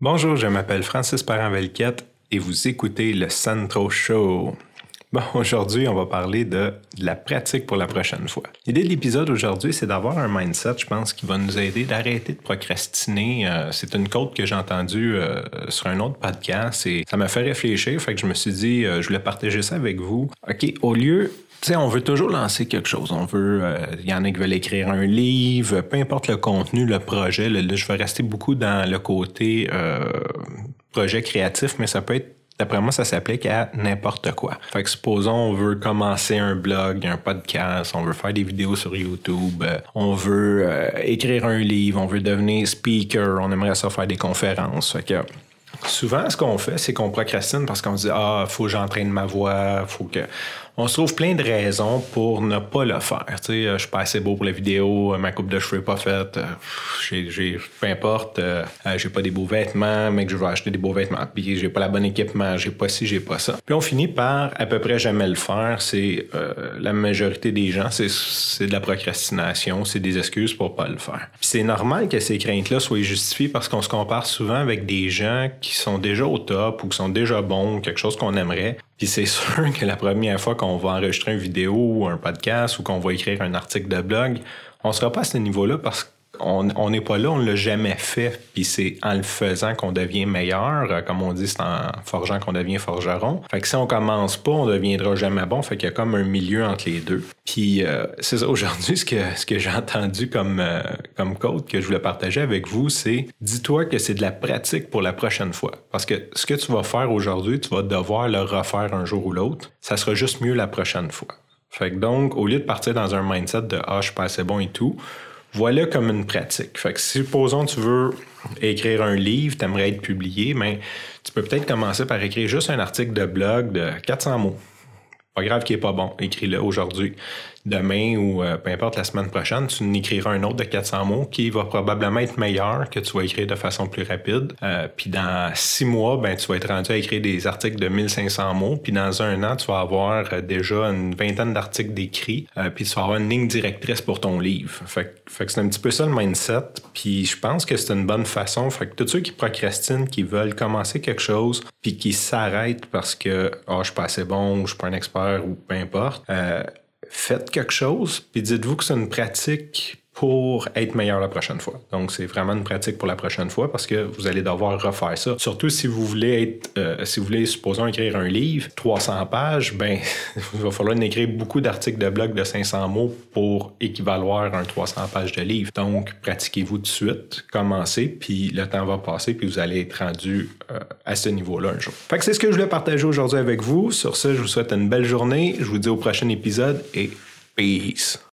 Bonjour, je m'appelle Francis Parent-Velquette et vous écoutez le Centro Show. Bon, aujourd'hui, on va parler de, la pratique pour la prochaine fois. L'idée de l'épisode aujourd'hui, c'est d'avoir un mindset, je pense, qui va nous aider d'arrêter de procrastiner. Euh, c'est une quote que j'ai entendue euh, sur un autre podcast et ça m'a fait réfléchir. Fait que je me suis dit, euh, je voulais partager ça avec vous. OK, au lieu tu sais, on veut toujours lancer quelque chose. On veut, il y en a qui veulent écrire un livre, peu importe le contenu, le projet. Là, je vais rester beaucoup dans le côté projet créatif, mais ça peut être D'après moi, ça s'applique à n'importe quoi. Fait que supposons on veut commencer un blog, un podcast, on veut faire des vidéos sur YouTube, euh, on veut euh, écrire un livre, on veut devenir speaker, on aimerait ça faire des conférences. Fait que souvent, ce qu'on fait, c'est qu'on procrastine parce qu'on se dit Ah, faut que j'entraîne ma voix, faut que on se trouve plein de raisons pour ne pas le faire. Tu sais, euh, je suis pas assez beau pour la vidéo, euh, ma coupe de cheveux est pas faite, euh, j'ai, peu importe, j'ai pas des beaux vêtements, mais que je veux acheter des beaux vêtements, puis j'ai pas la bonne équipement, j'ai pas ci, j'ai pas ça. Puis on finit par à peu près jamais le faire. C'est la majorité des gens, c'est, de la procrastination, c'est des excuses pour pas le faire. C'est normal que ces craintes-là soient justifiées parce qu'on se compare souvent avec des gens qui sont déjà au top ou qui sont déjà bons, quelque chose qu'on aimerait, puis c'est sûr que la première fois qu'on va enregistrer une vidéo ou un podcast ou qu'on va écrire un article de blog, on sera pas à ce niveau-là parce que on n'est pas là, on l'a jamais fait, puis c'est en le faisant qu'on devient meilleur. Euh, comme on dit, c'est en forgeant qu'on devient forgeron. Fait que si on commence pas, on deviendra jamais bon. Fait qu'il y a comme un milieu entre les deux. Puis euh, c'est aujourd'hui, ce que, ce que j'ai entendu comme, euh, comme code que je voulais partager avec vous, c'est dis-toi que c'est de la pratique pour la prochaine fois. Parce que ce que tu vas faire aujourd'hui, tu vas devoir le refaire un jour ou l'autre. Ça sera juste mieux la prochaine fois. Fait que donc, au lieu de partir dans un mindset de Ah, je suis pas assez bon et tout, voilà comme une pratique. Fait que supposons tu veux écrire un livre, tu aimerais être publié, mais tu peux peut-être commencer par écrire juste un article de blog de 400 mots. Pas grave qu'il n'est pas bon, écris-le aujourd'hui demain ou euh, peu importe la semaine prochaine, tu n'écriras un autre de 400 mots qui va probablement être meilleur que tu vas écrire de façon plus rapide. Euh, puis dans six mois, ben, tu vas être rendu à écrire des articles de 1500 mots. Puis dans un an, tu vas avoir euh, déjà une vingtaine d'articles d'écrits. puis tu vas avoir une ligne directrice pour ton livre. Fait, fait que c'est un petit peu ça le mindset. Puis je pense que c'est une bonne façon. Fait que tous ceux qui procrastinent, qui veulent commencer quelque chose, puis qui s'arrêtent parce que oh, je suis pas assez bon, ou je suis pas un expert ou peu importe, faites quelque chose, puis dites-vous que c'est une pratique pour être meilleur la prochaine fois. Donc, c'est vraiment une pratique pour la prochaine fois parce que vous allez devoir refaire ça. Surtout si vous voulez être, euh, si vous voulez, supposons, écrire un livre, 300 pages, ben, il va falloir écrire beaucoup d'articles de blog de 500 mots pour équivaloir un 300 pages de livre. Donc, pratiquez-vous tout de suite, commencez, puis le temps va passer, puis vous allez être rendu euh, à ce niveau-là un jour. Fait que c'est ce que je voulais partager aujourd'hui avec vous. Sur ce, je vous souhaite une belle journée. Je vous dis au prochain épisode et peace.